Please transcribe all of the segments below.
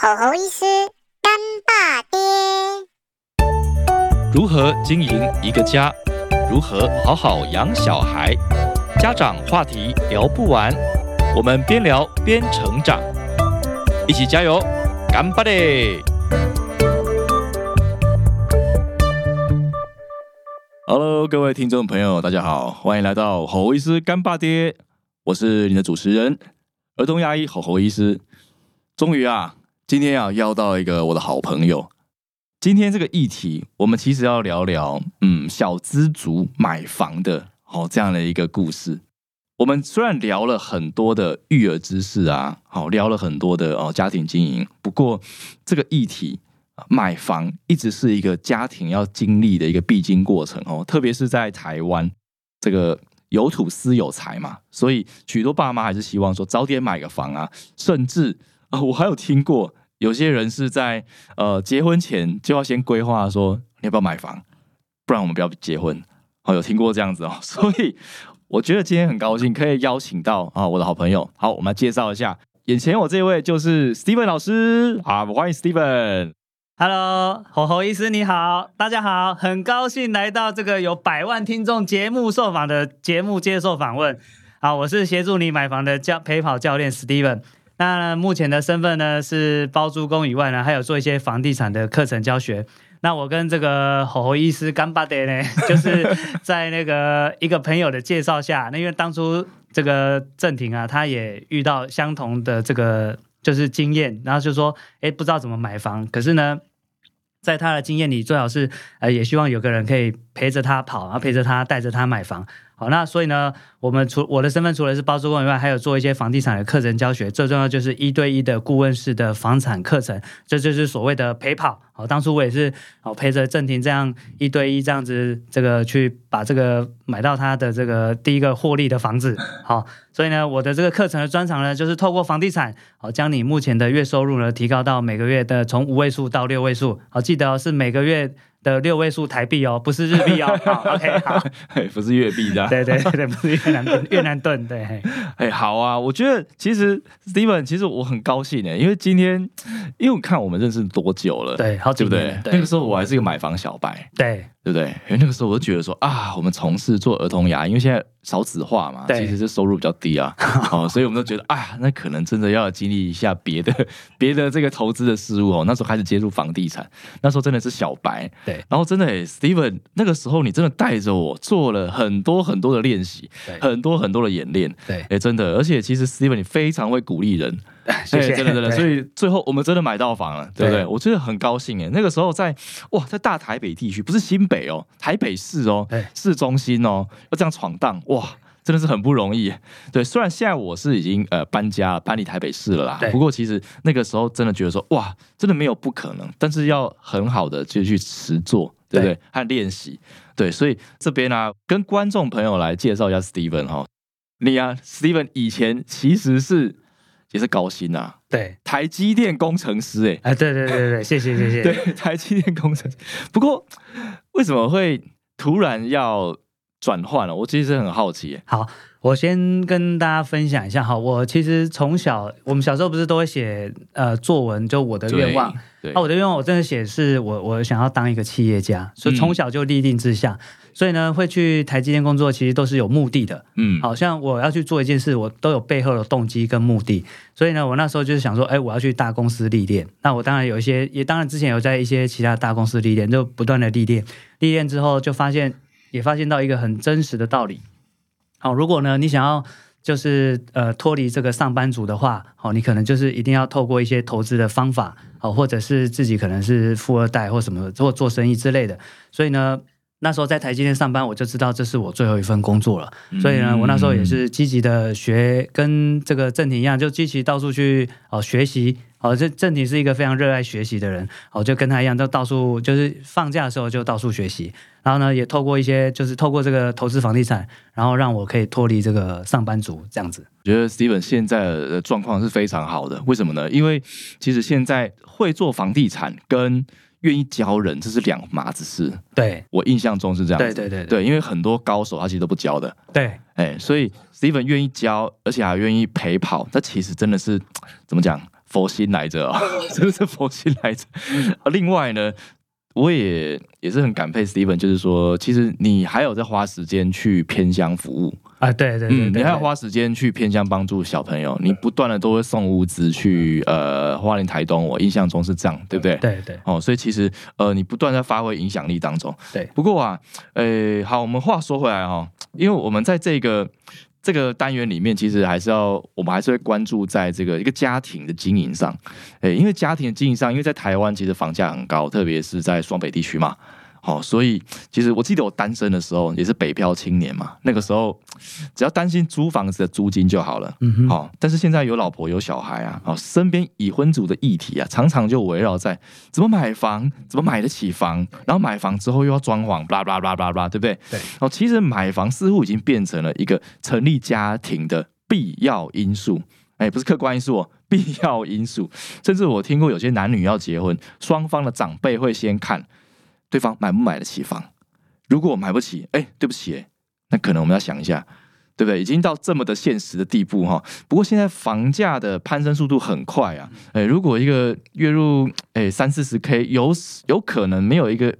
吼吼医师干爸爹，如何经营一个家？如何好好养小孩？家长话题聊不完，我们边聊边成长，一起加油，干巴爹！Hello，各位听众朋友，大家好，欢迎来到吼吼医师干爸爹，我是你的主持人，儿童牙医吼吼医师。终于啊，今天要邀到一个我的好朋友。今天这个议题，我们其实要聊聊，嗯，小资族买房的哦这样的一个故事。我们虽然聊了很多的育儿知识啊，好聊了很多的哦家庭经营，不过这个议题买房一直是一个家庭要经历的一个必经过程哦，特别是在台湾，这个有土私有财嘛，所以许多爸妈还是希望说早点买个房啊，甚至啊，我还有听过。有些人是在呃结婚前就要先规划说你要不要买房，不然我们不要结婚。哦，有听过这样子哦，所以我觉得今天很高兴可以邀请到啊我的好朋友。好，我们来介绍一下，眼前我这位就是 Steven 老师啊，欢迎 Steven。Hello，吼吼医师你好，大家好，很高兴来到这个有百万听众节目受访的节目接受访问。好，我是协助你买房的教陪跑教练 Steven。那目前的身份呢是包租公以外呢，还有做一些房地产的课程教学。那我跟这个吼吼医师干巴爹呢，就是在那个一个朋友的介绍下，那因为当初这个郑婷啊，他也遇到相同的这个就是经验，然后就说，哎，不知道怎么买房，可是呢，在他的经验里，最好是呃，也希望有个人可以陪着他跑，然后陪着他带着他买房。好，那所以呢，我们除我的身份除了是包租公以外，还有做一些房地产的课程教学。最重要就是一对一的顾问式的房产课程，这就是所谓的陪跑。好，当初我也是好陪着郑婷这样一对一这样子，这个去把这个买到他的这个第一个获利的房子。好，所以呢，我的这个课程的专长呢，就是透过房地产，好将你目前的月收入呢提高到每个月的从五位数到六位数。好，记得哦是每个月。的六位数台币哦，不是日币哦。OK，好，不是越币的。对对对，不是越南盾越南盾。对，哎，好啊，我觉得其实 Steven，其实我很高兴的，因为今天，因为我看我们认识多久了，对，好，对不对？那个时候我还是一个买房小白，对。对不对？因为那个时候我就觉得说啊，我们从事做儿童牙，因为现在少子化嘛，其实是收入比较低啊，哦，所以我们都觉得啊，那可能真的要经历一下别的 别的这个投资的事物哦。那时候开始接触房地产，那时候真的是小白，对。然后真的，Steven，那个时候你真的带着我做了很多很多的练习，很多很多的演练，对，哎，真的，而且其实 Steven 你非常会鼓励人。谢谢，真的真的，所以最后我们真的买到房了，对不对？我真的很高兴哎。那个时候在哇，在大台北地区，不是新北哦，台北市哦，市中心哦，要这样闯荡哇，真的是很不容易。对，虽然现在我是已经呃搬家了，搬离台北市了啦。不过其实那个时候真的觉得说哇，真的没有不可能，但是要很好的就去实做，对不对？和练习。对，所以这边呢，跟观众朋友来介绍一下 Steven 哈，你啊，Steven 以前其实是。也是高薪呐，对，台积电工程师，哎，啊，对对对对，谢谢谢谢，对，台积电工程师。不过为什么会突然要转换了？我其实很好奇。好，我先跟大家分享一下哈，我其实从小，我们小时候不是都会写呃作文，就我的愿望。啊我的愿望，我真的写是我我想要当一个企业家，所以从小就立定志向，所以呢会去台积电工作，其实都是有目的的。嗯，好像我要去做一件事，我都有背后的动机跟目的。所以呢，我那时候就是想说，哎，我要去大公司历练。那我当然有一些，也当然之前有在一些其他大公司历练，就不断的历练。历练之后，就发现也发现到一个很真实的道理。好，如果呢你想要就是呃脱离这个上班族的话，好，你可能就是一定要透过一些投资的方法。好，或者是自己可能是富二代或什么或做生意之类的，所以呢，那时候在台积电上班，我就知道这是我最后一份工作了。所以呢，我那时候也是积极的学，跟这个郑婷一样，就积极到处去哦学习。哦，这郑婷是一个非常热爱学习的人，哦，就跟他一样，就到处就是放假的时候就到处学习。然后呢，也透过一些，就是透过这个投资房地产，然后让我可以脱离这个上班族这样子。我觉得 Steven 现在的状况是非常好的，为什么呢？因为其实现在会做房地产跟愿意教人，这是两码子事。对我印象中是这样。对对对对，因为很多高手他其实都不教的。对，哎，所以 Steven 愿意教，而且还愿意陪跑，这其实真的是 怎么讲？佛心来着啊，真的是佛心来着。另外呢，我也也是很感佩 Steven，就是说，其实你还有在花时间去偏乡服务，啊，对对对嗯，对，你还要花时间去偏向帮助小朋友，你不断的都会送物资去呃花莲、台东，我印象中是这样，对不对？对对哦，所以其实呃，你不断在发挥影响力当中。对不过啊，呃，好，我们话说回来哈、哦，因为我们在这个这个单元里面，其实还是要我们还是会关注在这个一个家庭的经营上。诶，因为家庭的经营上，因为在台湾其实房价很高，特别是在双北地区嘛。好、所以其实我记得我单身的时候也是北漂青年嘛，那个时候只要担心租房子的租金就好了。嗯哼，好、但是现在有老婆有小孩啊，哦，身边已婚族的议题啊，常常就围绕在怎么买房，怎么买得起房，然后买房之后又要装潢，巴拉巴拉巴拉巴拉巴拉，对不对？对。哦，其实买房似乎已经变成了一个成立家庭的必要因素，哎，不是客观因素哦，必要因素。甚至我听过有些男女要结婚，双方的长辈会先看对方买不买得起房，如果买不起，哎，对不起，那可能我们要想一下。对不对？已经到这么的现实的地步哈。不过现在房价的攀升速度很快啊。哎，如果一个月入哎三四十 K，有有可能没有一个，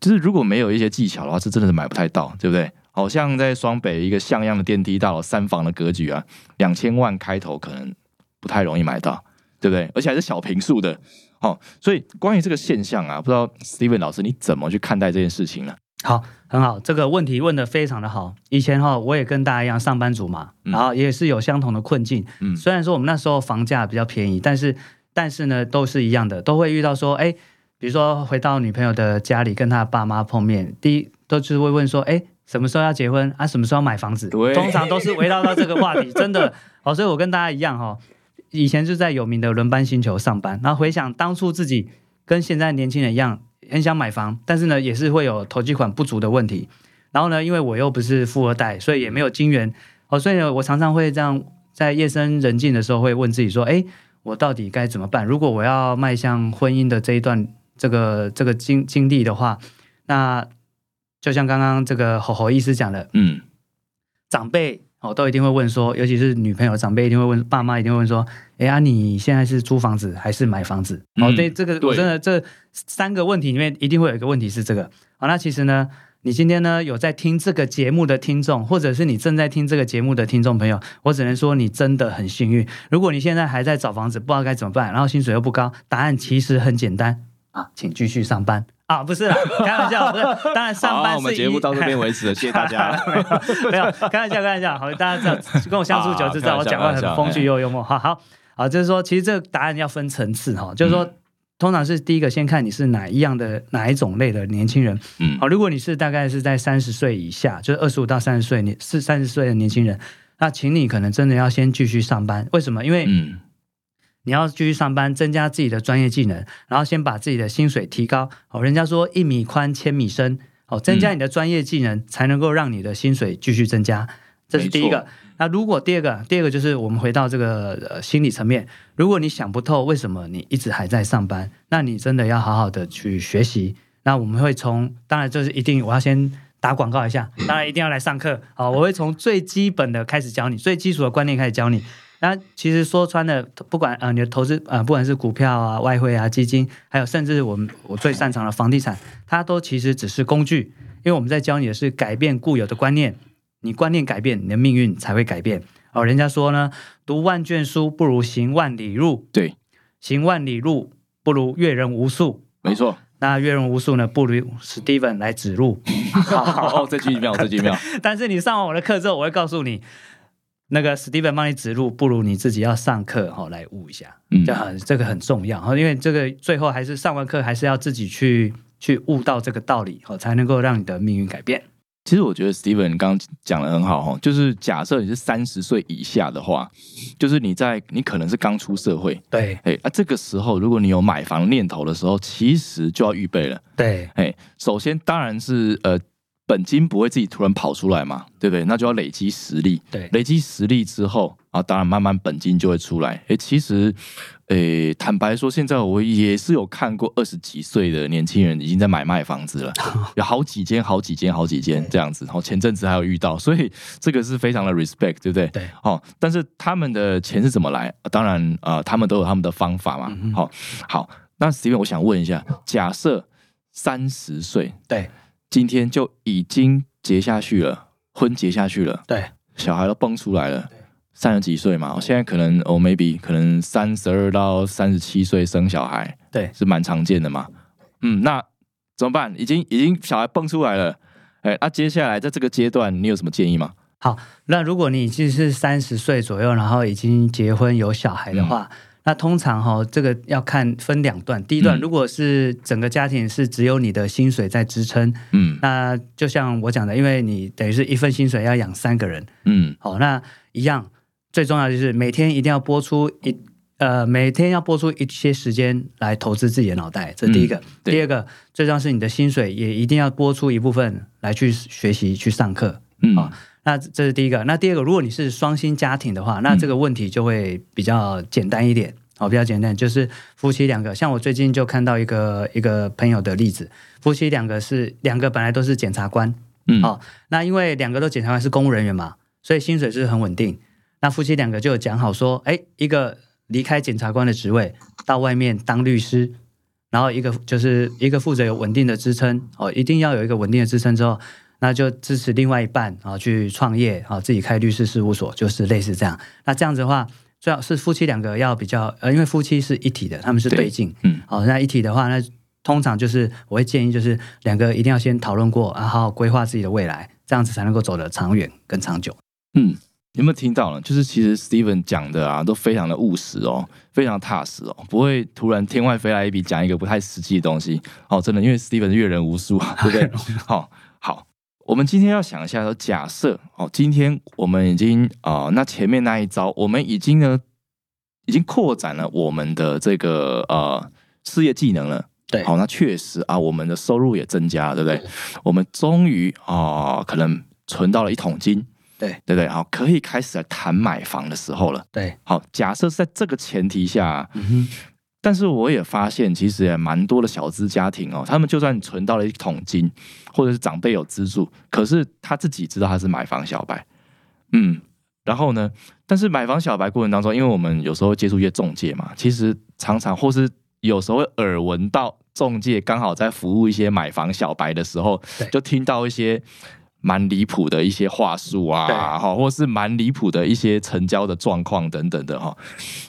就是如果没有一些技巧的话，是真的是买不太到，对不对？好像在双北一个像样的电梯大楼三房的格局啊，两千万开头可能不太容易买到，对不对？而且还是小平数的。好、所以关于这个现象啊，不知道 Steven 老师你怎么去看待这件事情呢？好，很好，这个问题问的非常的好。以前哈，我也跟大家一样上班族嘛，嗯然后也是有相同的困境。嗯虽然说我们那时候房价比较便宜，但是但是呢，都是一样的，都会遇到说，哎，比如说回到女朋友的家里跟她爸妈碰面，第一都是会问说，哎，什么时候要结婚啊？什么时候买房子？通常都是围绕到这个话题，真的。好，所以我跟大家一样哈，以前就在有名的轮班星球上班，然后回想当初自己跟现在年轻人一样，很想买房，但是呢，也是会有投机款不足的问题。然后呢，因为我又不是富二代，所以也没有金源，哦，所以呢，我常常会这样在夜深人静的时候，会问自己说：，哎，我到底该怎么办？如果我要迈向婚姻的这一段这个这个经经历的话，那就像刚刚这个吼吼医师讲的，嗯，长辈哦都一定会问说，尤其是女朋友长辈一定会问，爸妈一定会问说，哎呀，你现在是租房子还是买房子？哦，嗯对，这个我真的这三个问题里面一定会有一个问题是这个。好，那其实呢，你今天呢有在听这个节目的听众，或者是你正在听这个节目的听众朋友，我只能说你真的很幸运。如果你现在还在找房子，不知道该怎么办，然后薪水又不高，答案其实很简单啊，请继续上班啊，不是啦，开玩笑，不是，当然上班好，是我们节目到这边为止了，谢谢大家。没有，开玩笑，开玩笑。好，大家知道，跟我相处久就知道，啊我讲话很风趣又幽默。好好好，就是说，其实这个答案要分层次哈，就是说，通常是第一个先看你是哪一样的哪一种类的年轻人。嗯好，如果你是大概是在三十岁以下，就是二十五到三十岁，你是三十岁的年轻人，那请你可能真的要先继续上班。为什么？因为嗯你要继续上班，增加自己的专业技能，然后先把自己的薪水提高。哦，人家说一米宽千米深，哦，增加你的专业技能，才能够让你的薪水继续增加。这是第一个。那如果第二个，第二个就是我们回到这个呃心理层面，如果你想不透为什么你一直还在上班，那你真的要好好的去学习。那我们会从，当然就是一定我要先打广告一下，当然一定要来上课。好，我会从最基本的开始教你，最基础的观念开始教你。那其实说穿了，不管呃你的投资呃，不管是股票啊、外汇啊、基金，还有甚至我们我最擅长的房地产，它都其实只是工具，因为我们在教你的是改变固有的观念，你观念改变，你的命运才会改变。哦，人家说呢，读万卷书不如行万里路，对，行万里路不如阅人无数。没错。那阅人无数呢，不如 Steven 来指路。好，这句妙，这句妙。但是你上完我的课之后，我会告诉你，那个 Steven 帮你指路，不如你自己要上课哈、来悟一下，嗯这很这个很重要哈，因为这个最后还是上完课还是要自己去去悟到这个道理哈，才能够让你的命运改变。其实我觉得 Steven 刚刚讲的很好哈，就是假设你是三十岁以下的话，就是你在你可能是刚出社会，对哎啊，这个时候如果你有买房念头的时候，其实就要预备了。对哎，首先当然是呃，本金不会自己突然跑出来嘛，对不对？那就要累积实力，对累积实力之后啊，当然慢慢本金就会出来。哎，其实诶，坦白说，现在我也是有看过二十几岁的年轻人已经在买卖房子了，有好几间、好几间、好几间这样子。然后前阵子还有遇到，所以这个是非常的 respect，对不对？对。哦，但是他们的钱是怎么来？当然，呃，他们都有他们的方法嘛。好，好，那 Steven，我想问一下，假设三十岁，对，今天就已经结下去了，婚结下去了，对，小孩都蹦出来了。三十几岁嘛，我现在可能哦，maybe 可能三十二到三十七岁生小孩，对，是蛮常见的嘛。嗯，那怎么办？已经已经小孩蹦出来了，哎，那接下来在这个阶段，你有什么建议吗？好，那如果你已经是三十岁左右，然后已经结婚有小孩的话，那通常哈，这个要看分两段。第一段，如果是整个家庭是只有你的薪水在支撑，嗯，那就像我讲的，因为你等于是一份薪水要养三个人，嗯，好，那一样。最重要就是每天一定要播出一呃，每天要播出一些时间来投资自己的脑袋，这是第一个。第二个，最重要是你的薪水也一定要播出一部分来去学习、去上课。嗯，啊，那这是第一个。那第二个，如果你是双薪家庭的话，那这个问题就会比较简单一点。哦，比较简单，就是夫妻两个，像我最近就看到一个一个朋友的例子，夫妻两个是两个本来都是检察官，嗯，哦，那因为两个都检察官是公务人员嘛，所以薪水是很稳定。那夫妻两个就讲好说，哎，一个离开检察官的职位，到外面当律师，然后一个就是一个负责有稳定的支撑哦，一定要有一个稳定的支撑之后，那就支持另外一半啊去创业啊，自己开律师事务所，就是类似这样。那这样子的话，最好是夫妻两个要比较呃，因为夫妻是一体的，他们是对镜，嗯，好，那一体的话，那通常就是我会建议就是两个一定要先讨论过，啊好好规划自己的未来，这样子才能够走得长远更长久，嗯。有没有听到呢？就是其实 Steven 讲的啊，都非常的务实哦，非常踏实哦，不会突然天外飞来一笔讲一个不太实际的东西哦。真的，因为 Steven 阅人无数啊，对不对？好，好，我们今天要想一下，说假设哦，今天我们已经啊，那前面那一招，我们已经呢，已经扩展了我们的这个呃事业技能了。对，好，那确实啊，我们的收入也增加了，对不对？我们终于啊，可能存到了一桶金。对对对，好，可以开始来谈买房的时候了。对，好，假设是在这个前提下，但是我也发现，其实也蛮多的小资家庭哦，他们就算存到了一桶金，或者是长辈有资助，可是他自己知道他是买房小白，嗯，然后呢，但是买房小白过程当中，因为我们有时候接触一些中介嘛，其实常常或是有时候会耳闻到中介刚好在服务一些买房小白的时候，就听到一些。蛮离谱的一些话术啊，哈，或是蛮离谱的一些成交的状况等等的哈，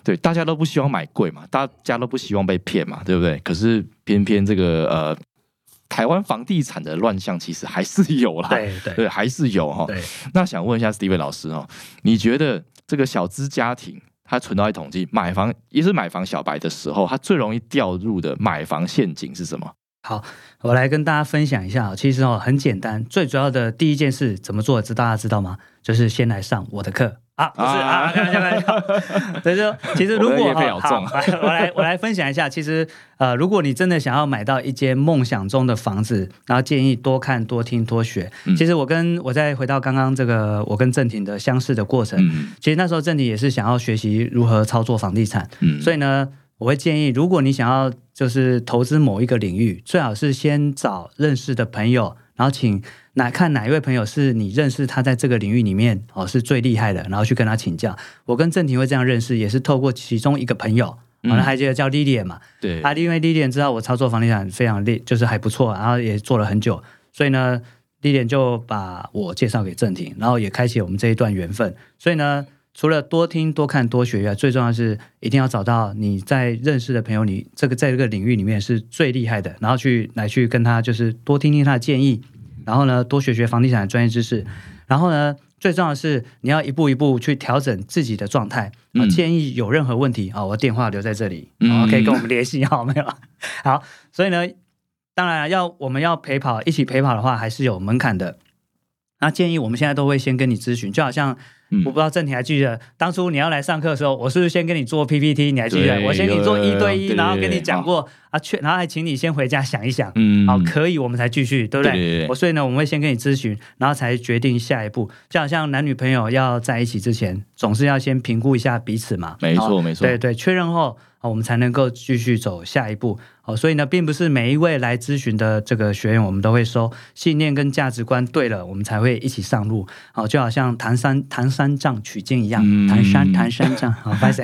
对，大家都不希望买贵嘛，大家都不希望被骗嘛，对不对？可是偏偏这个呃，台湾房地产的乱象其实还是有啦，对对，还是有哈。那想问一下 Steven 老师哦，你觉得这个小资家庭他存到一统计买房，也是买房小白的时候，他最容易掉入的买房陷阱是什么？好，我来跟大家分享一下。其实哦，很简单，最主要的第一件事怎么做，知大家知道吗？就是先来上我的课啊，不是啊，开玩笑，开玩笑。所以说，其实如果好，我来我来分享一下。其实呃，如果你真的想要买到一间梦想中的房子，然后建议多看、多听、多学。其实我跟我再回到刚刚这个我跟郑婷的相似的过程，其实那时候郑婷也是想要学习如何操作房地产，所以呢。我会建议，如果你想要就是投资某一个领域，最好是先找认识的朋友，然后请哪看哪一位朋友是你认识他在这个领域里面哦是最厉害的，然后去跟他请教。我跟郑婷会这样认识，也是透过其中一个朋友，可能还记得叫 Lilian 嘛？对，啊，因为 Lilian 知道我操作房地产非常厉，就是还不错，然后也做了很久，所以呢，Lilian 就把我介绍给郑婷，然后也开启我们这一段缘分。所以呢。除了多听、多看、多学以外，最重要是一定要找到你在认识的朋友，你这个在这个领域里面是最厉害的，然后去来去跟他就是多听听他的建议，然后呢多学学房地产的专业知识，然后呢最重要的是你要一步一步去调整自己的状态。啊，建议有任何问题啊，我电话留在这里，然后可以跟我们联系，好没有？好，所以呢，当然要我们要陪跑一起陪跑的话，还是有门槛的。那建议我们现在都会先跟你咨询，就好像。我不知道郑婷还记得当初你要来上课的时候，我是不是先跟你做 PPT？你还记得？我先给你做一对一，然后跟你讲过啊，确，然后还请你先回家想一想，嗯，好，可以，我们才继续，对不对？我所以呢，我们会先跟你咨询，然后才决定下一步。就好像男女朋友要在一起之前，总是要先评估一下彼此嘛。没错，没错。对对，确认后啊，我们才能够继续走下一步。哦，所以呢，并不是每一位来咨询的这个学员，我们都会收信念跟价值观对了，我们才会一起上路。哦，就好像唐三唐三藏取经一样，嗯唐山唐三藏，好，拜 谁？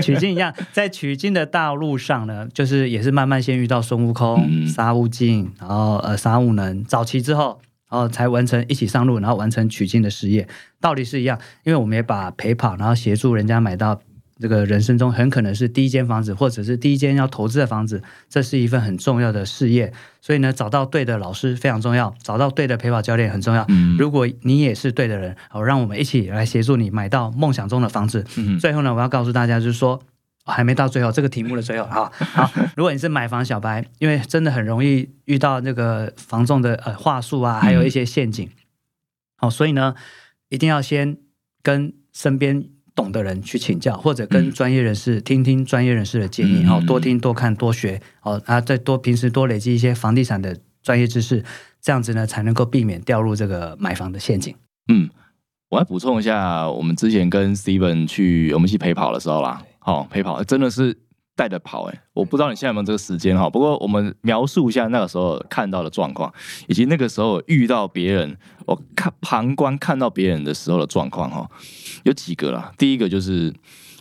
取经一样，在取经的道路上呢，就是也是慢慢先遇到孙悟空、嗯沙悟净，然后呃沙悟能，早期之后。然后才完成一起上路，然后完成取经的事业，道理是一样。因为我们也把陪跑，然后协助人家买到这个人生中很可能是第一间房子，或者是第一间要投资的房子，这是一份很重要的事业。所以呢，找到对的老师非常重要，找到对的陪跑教练很重要。嗯如果你也是对的人，好，让我们一起来协助你买到梦想中的房子。嗯最后呢，我要告诉大家，就是说。哦还没到最后这个题目的最后，哈 好。如果你是买房小白，因为真的很容易遇到那个房仲的呃话术啊，还有一些陷阱。好、所以呢，一定要先跟身边懂的人去请教，或者跟嗯。专业人士、听听专业人士的建议，哦，嗯多听多看多学，哦，啊，再多平时多累积一些房地产的专业知识，这样子呢，才能够避免掉入这个买房的陷阱。嗯，我来补充一下，我们之前跟 Steven 去我们一起陪跑的时候啦，好、陪跑真的是带着跑哎、我不知道你现在有没有这个时间哈，不过我们描述一下那个时候看到的状况，以及那个时候遇到别人，我看旁观看到别人的时候的状况哈，有几个啦，第一个就是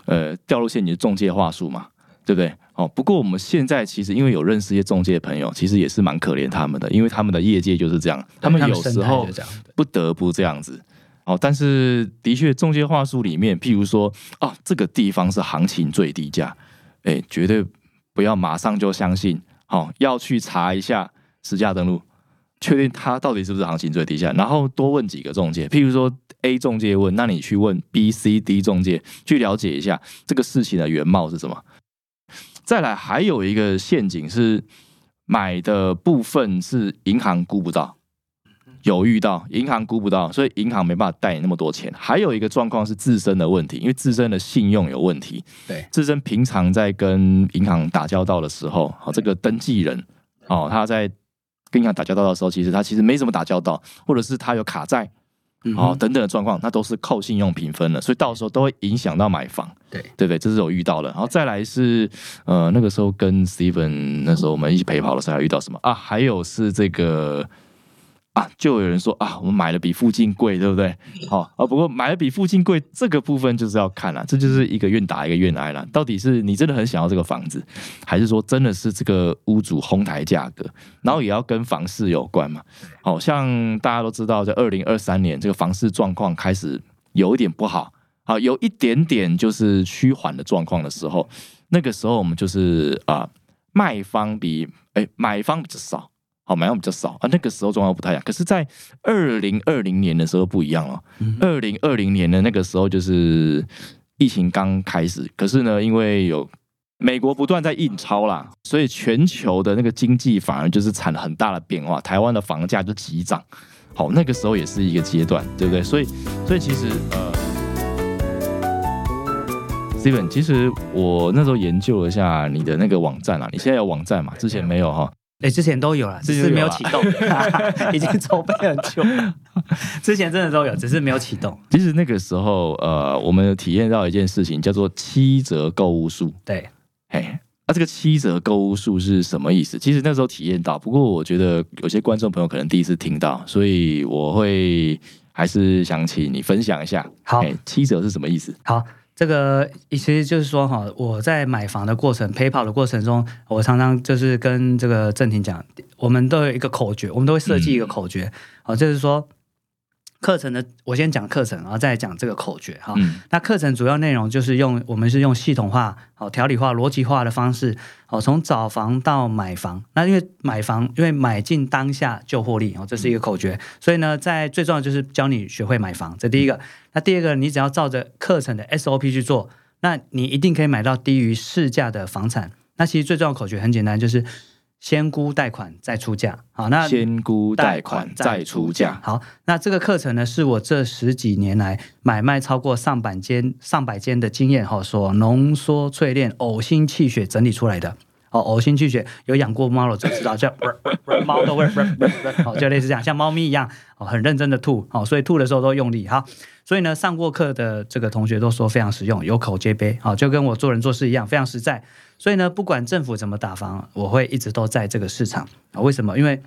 呃掉入陷阱的中介话术嘛。对不对？哦，不过我们现在其实因为有认识一些中介朋友，其实也是蛮可怜他们的，因为他们的业界就是这样，他们有时候不得不这样子。哦，但是的确，中介话术里面，譬如说，哦，这个地方是行情最低价，哎，绝对不要马上就相信，好、要去查一下实价登录，确定它到底是不是行情最低价，然后多问几个中介，譬如说 A 中介问，那你去问 B、C、D 中介，去了解一下这个事情的原貌是什么。再来，还有一个陷阱是买的部分是银行估不到。有遇到银行估不到，所以银行没办法贷你那么多钱。还有一个状况是自身的问题，因为自身的信用有问题。对自身平常在跟银行打交道的时候，好，这个登记人哦，他在跟银行打交道的时候，其实他其实没怎么打交道，或者是他有卡债嗯哦等等的状况，那都是扣信用评分的，所以到时候都会影响到买房。对对不对？这是有遇到的。然后再来是呃，那个时候跟 Steven 那时候我们一起陪跑的时候，还遇到什么啊？还有是这个。就有人说啊，我们买的比附近贵，对不对？好、啊，不过买的比附近贵这个部分就是要看了，这就是一个愿打一个愿挨了。到底是你真的很想要这个房子，还是说真的是这个屋主哄抬价格？然后也要跟房市有关嘛。好、像大家都知道，在二零二三年这个房市状况开始有一点不好，好、有一点点就是趋缓的状况的时候，那个时候我们就是啊、卖方比哎买方比较少。好，买方比较少啊，那个时候状况不太一样。可是，在二零二零年的时候不一样了。二零二零年的那个时候，就是疫情刚开始，可是呢，因为有美国不断在印钞啦，所以全球的那个经济反而就是产了很大的变化，台湾的房价就急涨。好，那个时候也是一个阶段，对不对？所以，所以其实呃。Steven，其实我那时候研究了一下你的那个网站啊，你现在有网站嘛？之前没有哈。哎，之前都有了，只是没有启动，已经筹备很久。之前真的都有，只是没有启动。其实那个时候，呃，我们有体验到一件事情，叫做七折购物数。对，嘿，那、这个七折购物数是什么意思？其实那时候体验到，不过我觉得有些观众朋友可能第一次听到，所以我会还是想请你分享一下。好七折是什么意思？好，这个其实就是说哈，我在买房的过程、陪跑的过程中，我常常就是跟这个郑婷讲，我们都有一个口诀，我们都会设计一个口诀，好、就是说课程的，我先讲课程，然后再讲这个口诀哈。嗯那课程主要内容就是用我们是用系统化、好条理化、逻辑化的方式，哦从找房到买房。那因为买房，因为买进当下就获利哦，这是一个口诀。所以呢，在最重要就是教你学会买房，这第一个。那第二个，你只要照着课程的 SOP 去做，那你一定可以买到低于市价的房产。那其实最重要的口诀很简单，就是先估贷款再出价。好，那先估贷款再出价。好，那这个课程呢，是我这十几年来买卖超过上百间、上百间的经验哈，所浓缩淬炼、呕心泣血整理出来的。哦，呕心泣血，有养过猫的就知道，叫 猫都会好，就类似这样，像猫咪一样哦，很认真的吐哦，所以吐的时候都用力好。所以呢，上过课的这个同学都说非常实用，有口皆碑好，就跟我做人做事一样，非常实在。所以呢，不管政府怎么打房，我会一直都在这个市场啊。为什么？因为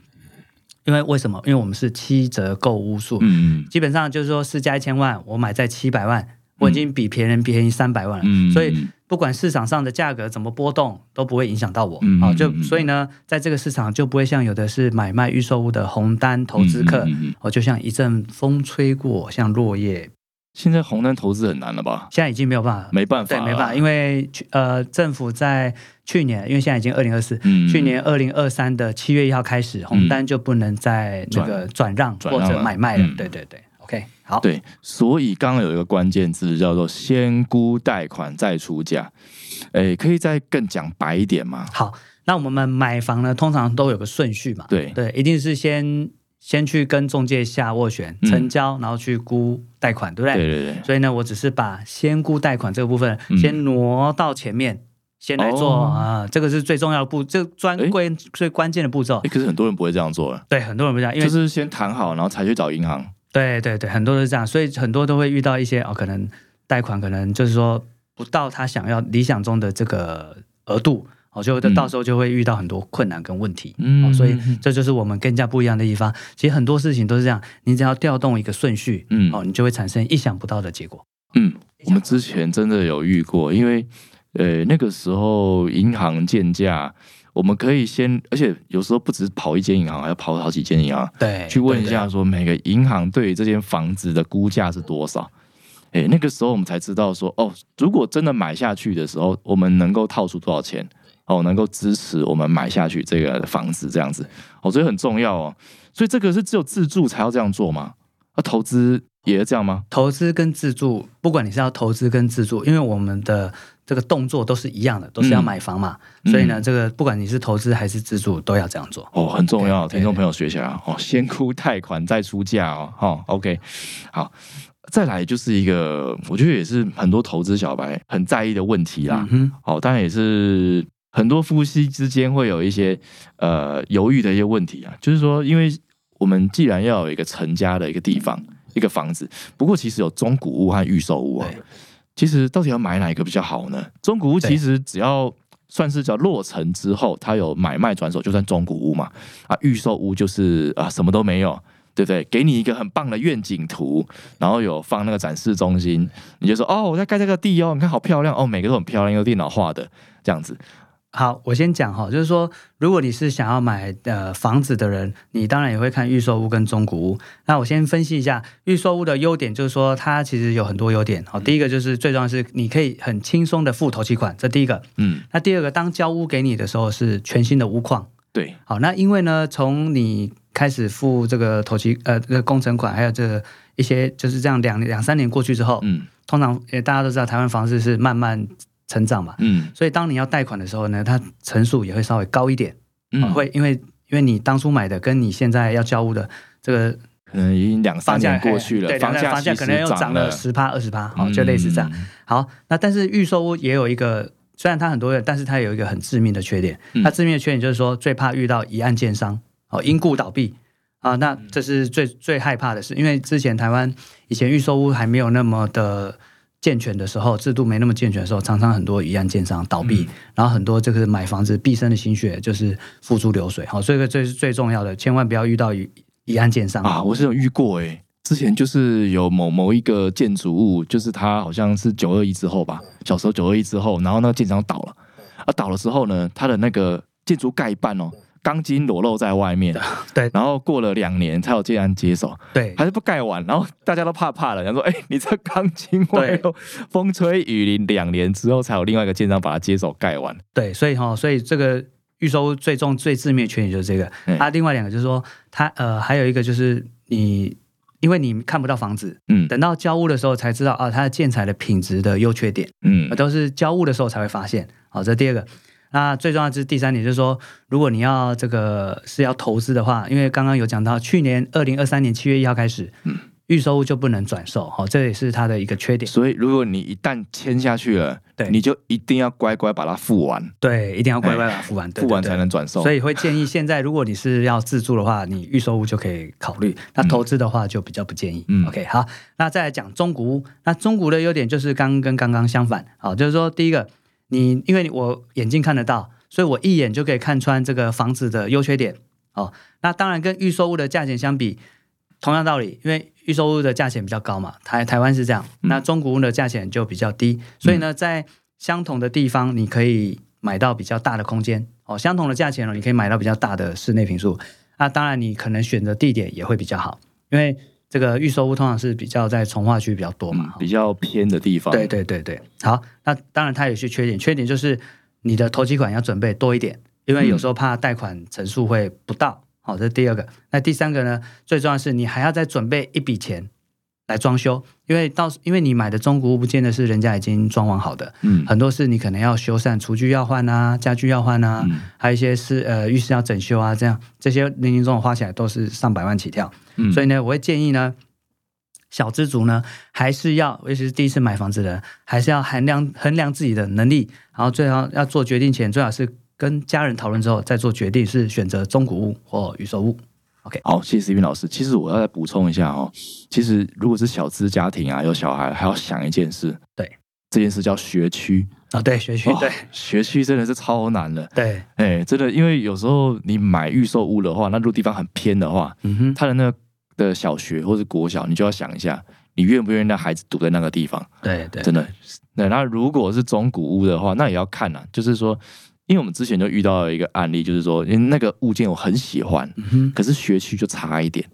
因为为什么？因为我们是七折购屋数，嗯基本上就是说市价一千万，我买在七百万，我已经比别人便宜三百万了。嗯所以不管市场上的价格怎么波动，都不会影响到我。嗯好，就所以呢，在这个市场就不会像有的是买卖预售物的红单投资客，嗯嗯嗯嗯哦，就像一阵风吹过，像落叶，现在红单投资很难了吧？现在已经没有办法。没办法了，对，没办法，因为去呃，政府在去年，因为现在已经二零二四，嗯去年二零二三的七月一号开始，红单就不能再那个转让或者买卖了。嗯对对对，OK，好，对，所以刚刚有一个关键字叫做先估贷款再出价，诶，可以再更讲白一点吗？好，那我们买房呢，通常都有个顺序嘛，对。对，一定是先先去跟中介下斡旋嗯。成交，然后去估贷款，对不对？对对对，所以呢，我只是把先估贷款这个部分嗯。先挪到前面，先来做哦。啊、这个是最重要的步，这专诶？关最关键的步骤。诶。可是很多人不会这样做，对，很多人不这样，因为就是先谈好，然后才去找银行。对对对，很多都是这样，所以很多都会遇到一些哦，可能贷款可能就是说不到他想要理想中的这个额度，哦，就嗯到时候就会遇到很多困难跟问题。嗯哦，所以这就是我们更加不一样的地方。其实很多事情都是这样，你只要调动一个顺序，嗯哦，你就会产生意想不到的结果。嗯，我们之前真的有遇过，因为呃那个时候银行建价，我们可以先，而且有时候不只是跑一间银行，还要跑好几间银行，对，去问一下说每个银行对于这间房子的估价是多少。哎，那个时候我们才知道说，哦，如果真的买下去的时候，我们能够套出多少钱，哦，能够支持我们买下去这个房子这样子，哦，所以很重要哦。所以这个是只有自住才要这样做吗？啊、投资也是这样吗？投资跟自住，不管你是要投资跟自住，因为我们的这个动作都是一样的，都是要嗯。买房嘛，嗯所以呢，这个不管你是投资还是自住，都要这样做。哦，很重要，听众朋友学起来哦，先估贷款再出价哦，哦，OK，好，再来就是一个，我觉得也是很多投资小白很在意的问题啦，嗯好，哦，当然也是很多夫妻之间会有一些呃犹豫的一些问题啊，就是说，因为我们既然要有一个成家的一个地方，一个房子，不过其实有中古屋和预售屋啊。对，其实到底要买哪一个比较好呢？中古屋其实只要算是叫落成之后，它有买卖转手，就算中古屋嘛。啊，预售屋就是啊什么都没有，对不对？给你一个很棒的愿景图，然后有放那个展示中心，你就说哦，我在盖这个地哦，你看好漂亮哦，每个都很漂亮，用电脑画的这样子。好，我先讲哈，就是说，如果你是想要买呃房子的人，你当然也会看预售屋跟中古屋。那我先分析一下预售屋的优点，就是说它其实有很多优点。好，第一个就是最重要是你可以很轻松的付头期款，这第一个。嗯，那第二个，当交屋给你的时候是全新的屋况。对，好，那因为呢，从你开始付这个头期呃这个工程款，还有这个一些就是这样两两三年过去之后，嗯通常也大家都知道台湾房市是慢慢成长嘛，嗯所以当你要贷款的时候呢，它成数也会稍微高一点，嗯，会因为因为你当初买的跟你现在要交屋的这个可能已经两三年过去了，对，房价房价可能又涨了了，十趴二十趴，好，就类似这样。嗯。好，那但是预售屋也有一个，虽然它很多人，但是它有一个很致命的缺点。嗯它致命的缺点就是说，最怕遇到一案建商哦，因故倒闭啊，那这是最最害怕的事。因为之前台湾以前预售屋还没有那么的健全的时候，制度没那么健全的时候，常常很多一案建商倒闭，然后很多这个买房子毕生的心血就是付诸流水。好，所以这个这是最重要的，千万不要遇到一一案建商啊，我是有遇过诶、之前就是有某某一个建筑物，就是它好像是九二一之后吧，小时候九二一之后，然后那个建商倒了，啊倒了之后呢，它的那个建筑盖一半哦，钢筋裸露在外面，对。然后过了两年才有建安接手，对。还是不盖完，然后大家都怕怕了，然后说，哎、你这钢筋外露，风吹雨淋两年之后才有另外一个建商把它接手盖完，对，所以哈、所以这个预收最重最致命的缺点就是这个。嗯啊，另外两个就是说，它呃还有一个就是你，因为你看不到房子，嗯。等到交屋的时候才知道啊，它的建材的品质的优缺点，嗯。都是交屋的时候才会发现。好，这第二个。那最重要就是第三点，就是说，如果你要这个是要投资的话，因为刚刚有讲到，去年二零二三年七月一号开始，嗯预售物就不能转售，好、这也是它的一个缺点。所以如果你一旦签下去了，对你就一定要乖乖把它付完，对，一定要乖乖把它付完，付完才能转售。所以会建议现在，如果你是要自住的话，你预售物就可以考虑。那投资的话就比较不建议。嗯 OK，好，那再来讲中古屋。那中古的优点就是刚跟刚刚相反，好，就是说第一个，你因为我眼睛看得到，所以我一眼就可以看穿这个房子的优缺点。哦，那当然跟预售物的价钱相比，同样道理，因为预售物的价钱比较高嘛，台台湾是这样，嗯那中古屋的价钱就比较低，所以呢，在相同的地方，你可以买到比较大的空间哦，相同的价钱哦，你可以买到比较大的室内平数。那当然，你可能选择地点也会比较好，因为这个预售屋通常是比较在从化区比较多嘛嗯，，比较偏的地方，对对对对，好，那当然它有些缺点，缺点就是你的头期款要准备多一点，因为有时候怕贷款成数会不到，好、这是第二个。那第三个呢，最重要的是你还要再准备一笔钱来装修，因为到因为你买的中古屋不见得是人家已经装潢好的，嗯。很多是你可能要修缮，厨具要换啊，家具要换啊，嗯。还有一些是呃浴室要整修啊，这样这些零零总总花起来都是上百万起跳。嗯。所以呢，我会建议呢，小资族呢还是要，尤其是第一次买房子的人，还是要衡量衡量自己的能力，然后最好要做决定前，最好是跟家人讨论之后再做决定，是选择中古屋或预售屋。好，谢谢 C 斌老师。其实我要再补充一下哦，其实如果是小资家庭啊，有小孩，还要想一件事，对，这件事叫学区。啊、对，学区，哦对学区真的是超难的。对，哎，真的，因为有时候你买预售屋的话，那如果地方很偏的话，嗯哼，他的那个的小学或是国小，你就要想一下，你愿不愿意让孩子读在那个地方？对对，真的。对，那如果是中古屋的话，那也要看啊，就是说，因为我们之前就遇到一个案例，就是说，因为那个物件我很喜欢，嗯，可是学区就差一点。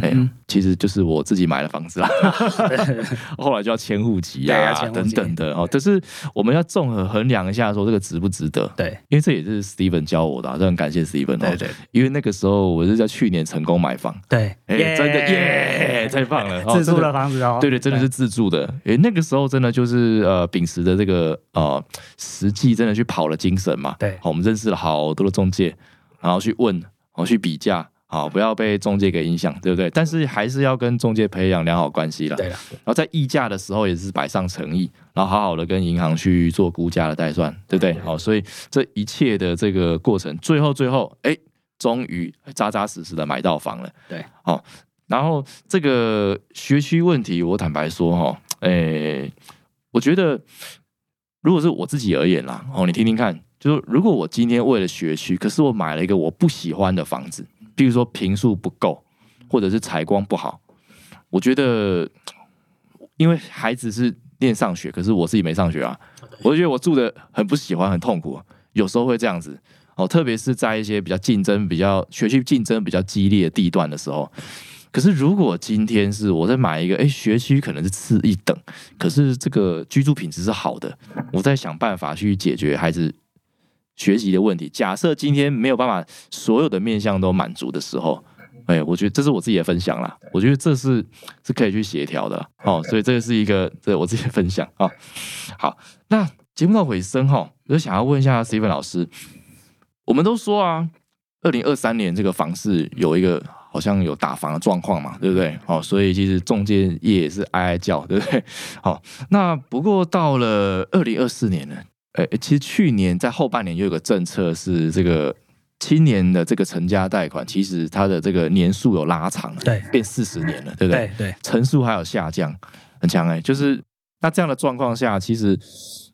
哎、嗯其实就是我自己买了房子啦，哼，后来就要迁户籍对啊要迁户籍等等的哦。但是我们要综合衡量一下，说这个值不值得？对因为这也是 Steven 教我的、啊，这很感谢 Steven 哦。对对因为那个时候我是在去年成功买房，对，哎、真的耶，太棒了！哦自住的房子哦，对对，真的是自住的。诶，那个时候真的就是呃，秉持着这个呃实际，真的去跑了精神嘛。对好，我们认识了好多的中介，然后去问，然后去比价，好，不要被中介给影响，对不对？但是还是要跟中介培养良好关系啦。对了，然后在议价的时候也是摆上诚意，然后好好的跟银行去做估价的代算，对不对？好，所以这一切的这个过程，最后最后，哎，终于扎扎实实的买到房了。对，好，然后这个学区问题，我坦白说哈，诶，我觉得如果是我自己而言啦，哦，你听听看，就是如果我今天为了学区，可是我买了一个我不喜欢的房子，比如说平数不够，或者是采光不好，我觉得，因为孩子是念上学，可是我自己没上学啊，我就觉得我住的很不喜欢，很痛苦，有时候会这样子。哦，特别是在一些比较竞争、比较学区竞争比较激烈的地段的时候。可是如果今天是我在买一个，哎，学区可能是次一等，可是这个居住品质是好的，我在想办法去解决孩子学习的问题。假设今天没有办法所有的面向都满足的时候，哎，我觉得这是我自己的分享啦。我觉得这是是可以去协调的哦，所以这个是一个这我自己的分享啊、哦。好，那节目到尾声哈、哦，我就想要问一下 Steven 老师，我们都说啊，二零二三年这个房市有一个好像有打房的状况嘛，对不对？哦，所以其实中介业也是哀哀叫，对不对？好，那不过到了二零二四年呢，呃，其实去年在后半年又有个政策是这个青年的这个成家贷款，其实它的这个年数有拉长，对变四十年了，对不对？对对，层数还有下降，很强哎、就是那这样的状况下，其实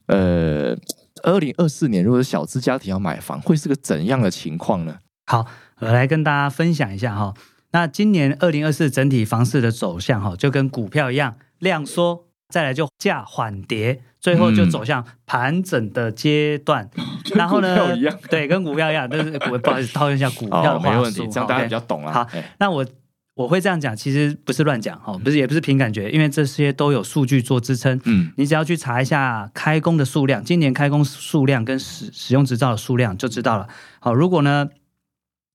呃，二零二四年如果是小资家庭要买房，会是个怎样的情况呢？好，我来跟大家分享一下哈。那今年二零二四整体房市的走向哈，就跟股票一样，量缩，再来就价缓跌，最后就走向盘整的阶段。然后呢嗯跟股票一样，对，跟股票一样，但是股不好意思套用一下股票的哦，话术，没问题，这样大家比较懂了。好哎那我我会这样讲，其实不是乱讲哈，不是也不是凭感觉，因为这些都有数据做支撑。嗯你只要去查一下开工的数量，今年开工数量跟使使用执照的数量就知道了。好，如果呢，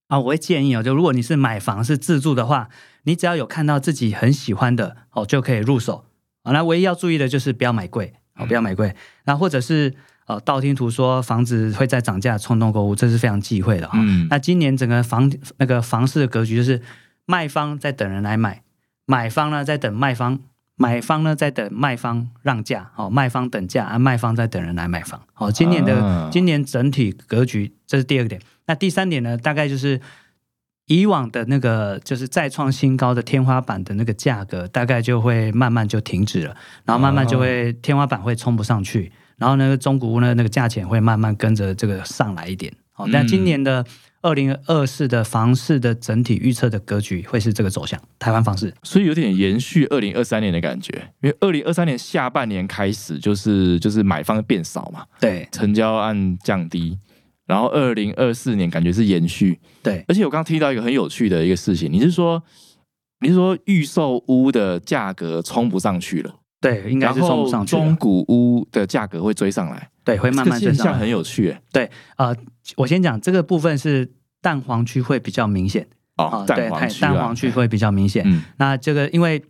啊，我会建议哦，就如果你是买房是自住的话，你只要有看到自己很喜欢的哦，就可以入手。啊，那唯一要注意的就是不要买贵，哦，不要买贵。那或者是呃道听途说房子会在涨价，冲动购物，这是非常忌讳的哈、嗯那今年整个房那个房市的格局就是卖方在等人来买，买方呢在等卖方，买方呢在等卖方让价，哦，卖方等价，啊，卖方在等人来买房。哦，今年的、啊今年整体格局，这是第二个点。那第三点呢，大概就是以往的那个就是再创新高的天花板的那个价格，大概就会慢慢就停止了，然后慢慢就会、天花板会冲不上去，然后呢，中古屋呢那个价钱会慢慢跟着这个上来一点。好、但今年的二零二四的房市的整体预测的格局会是这个走向，台湾房市。所以有点延续二零二三年的感觉，因为二零二三年下半年开始就是就是买方变少嘛，对成交案降低，然后二零二四年感觉是延续，对。而且我刚刚听到一个很有趣的一个事情，你是说你是说预售屋的价格冲不上去了，对，应该是冲不上去了。中古屋的价格会追上来，对，会慢慢这现象增上来。很有趣、欸、呃，我先讲这个部分是蛋黄区会比较明显。哦蛋黄区、啊，蛋黄区会比较明显。嗯。那这个因为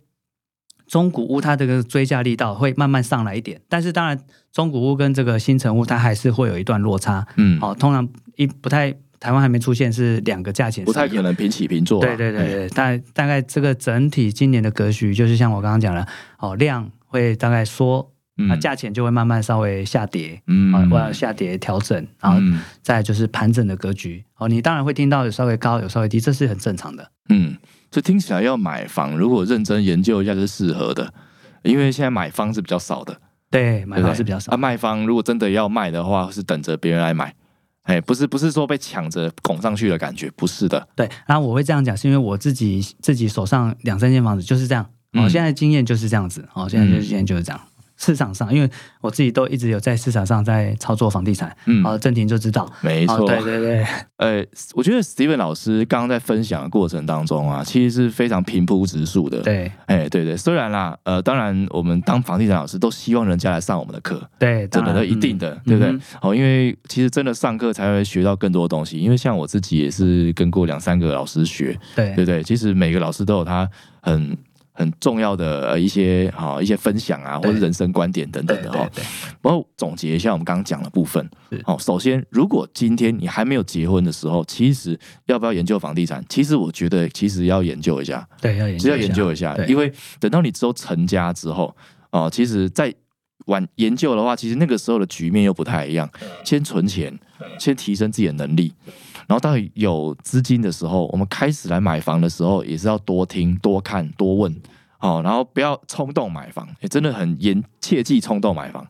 中古屋它这个追价力道会慢慢上来一点，但是当然中古屋跟这个新城屋它还是会有一段落差。嗯，哦，通常一不太台湾还没出现是两个价钱不太可能平起平坐、啊，对对对哎。对，大大概这个整体今年的格局就是像我刚刚讲的，哦，量会大概缩，嗯那价钱就会慢慢稍微下跌，嗯啊，或者下跌调整，然后嗯再就是盘整的格局。哦，你当然会听到有稍微高，有稍微低，这是很正常的。嗯，这听起来要买房，如果认真研究一下是适合的，因为现在买方是比较少的，对，买方是比较少啊，。卖方如果真的要卖的话，是等着别人来买，哎，不是不是说被抢着拱上去的感觉，不是的，对，然后我会这样讲，是因为我自己自己手上两三间房子就是这样。哦，嗯现在经验就是这样子。哦，现在就是经验就是这样。市场上，因为我自己都一直有在市场上在操作房地产，嗯，哦，郑婷就知道。哦，没错，对对对，呃，我觉得 Steven 老师刚刚在分享的过程当中啊，其实是非常平铺直述的，，对哎，对对，虽然啦，呃，当然我们当房地产老师都希望人家来上我们的课，对，真的，都一定，的，嗯对不对嗯？哦，因为其实真的上课才会学到更多东西。因为像我自己也是跟过两三个老师学，对对不对？其实每个老师都有他很很重要的呃一些好、一些分享啊，或者人生观点等等的哈。对对然后总结一下我们刚刚讲的部分是。哦，首先，如果今天你还没有结婚的时候，其实要不要研究房地产？其实我觉得其实要研究一下，对，要研究一下，因为等到你之后成家之后，哦，其实，在晚研究的话，其实那个时候的局面又不太一样。先存钱，先提升自己的能力，然后到有资金的时候，我们开始来买房的时候，也是要多听、多看、多问，哦，然后不要冲动买房，也真的很严，切忌冲动买房。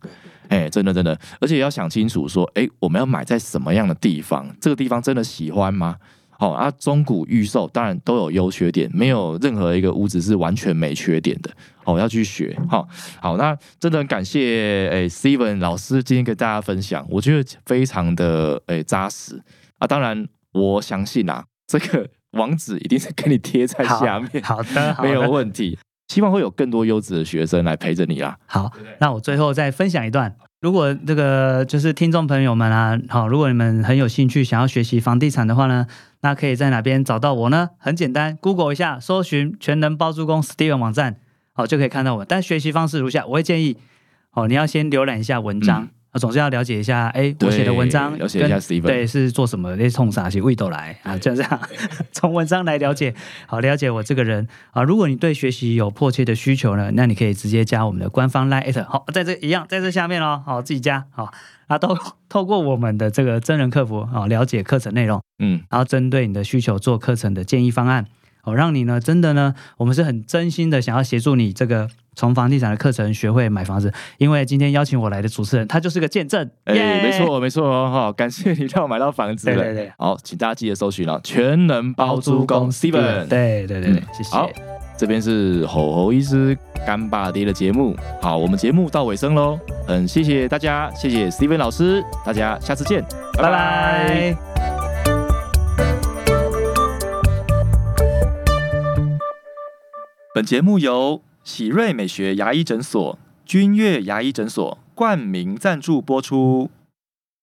哎，真的真的，而且要想清楚说，哎，我们要买在什么样的地方？这个地方真的喜欢吗？好、啊，中古预售当然都有优缺点，没有任何一个屋子是完全没缺点的。哦，要去学。好、好，那真的很感谢诶 Steven 老师今天跟大家分享，我觉得非常的诶扎实啊。当然，我相信啊，这个 网址一定是给你贴在下面，好的，好没有的问题。希望会有更多优质的学生来陪着你啦。好，那我最后再分享一段。如果这个就是听众朋友们啊，好，如果你们很有兴趣想要学习房地产的话呢，那可以在哪边找到我呢？很简单，Google 一下，搜寻全能包租公 Steven 网站，好就可以看到我。但学习方式如下，我会建议，哦，你要先浏览一下文章，啊总是要了解一下，哎，我写的文章嗯对了解一下跟 Steven 对是做什么，那冲啥去味都来啊，就这样，从文章来了解，好了解我这个人啊。如果你对学习有迫切的需求呢，那你可以直接加我们的官方 Line，好，在这一样在这下面哦，好自己加好。啊，都透过我们的这个真人客服啊，了解课程内容，嗯，然后针对你的需求做课程的建议方案，哦，让你呢真的呢，我们是很真心的想要协助你这个从房地产的课程学会买房子，因为今天邀请我来的主持人，他就是个见证，哎、耶没错没错哦，哈，感谢你让我买到房子了。对对对好，请大家记得搜寻哦，全能包租公 Steven。对对对对嗯，谢谢。好，这边是吼吼医师干爸爹的节目。好，我们节目到尾声喽，很谢谢大家，谢谢 Steven 老师，大家下次见，拜拜拜拜。本节目由喜瑞美学牙医诊所、君悦牙医诊所冠名赞助播出。